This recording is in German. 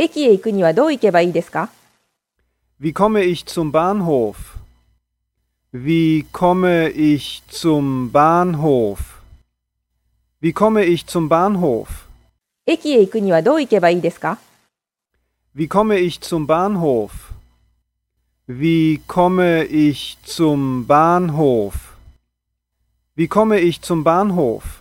駅へ行くにはどう行けばいいですか Wie komme ich zum Bahnhof? Wie komme ich zum Bahnhof? Wie komme ich zum Bahnhof? 駅へ行くにはどう行けばいいですか Wie komme ich zum Bahnhof? Wie komme ich zum Bahnhof? Wie komme ich zum Bahnhof?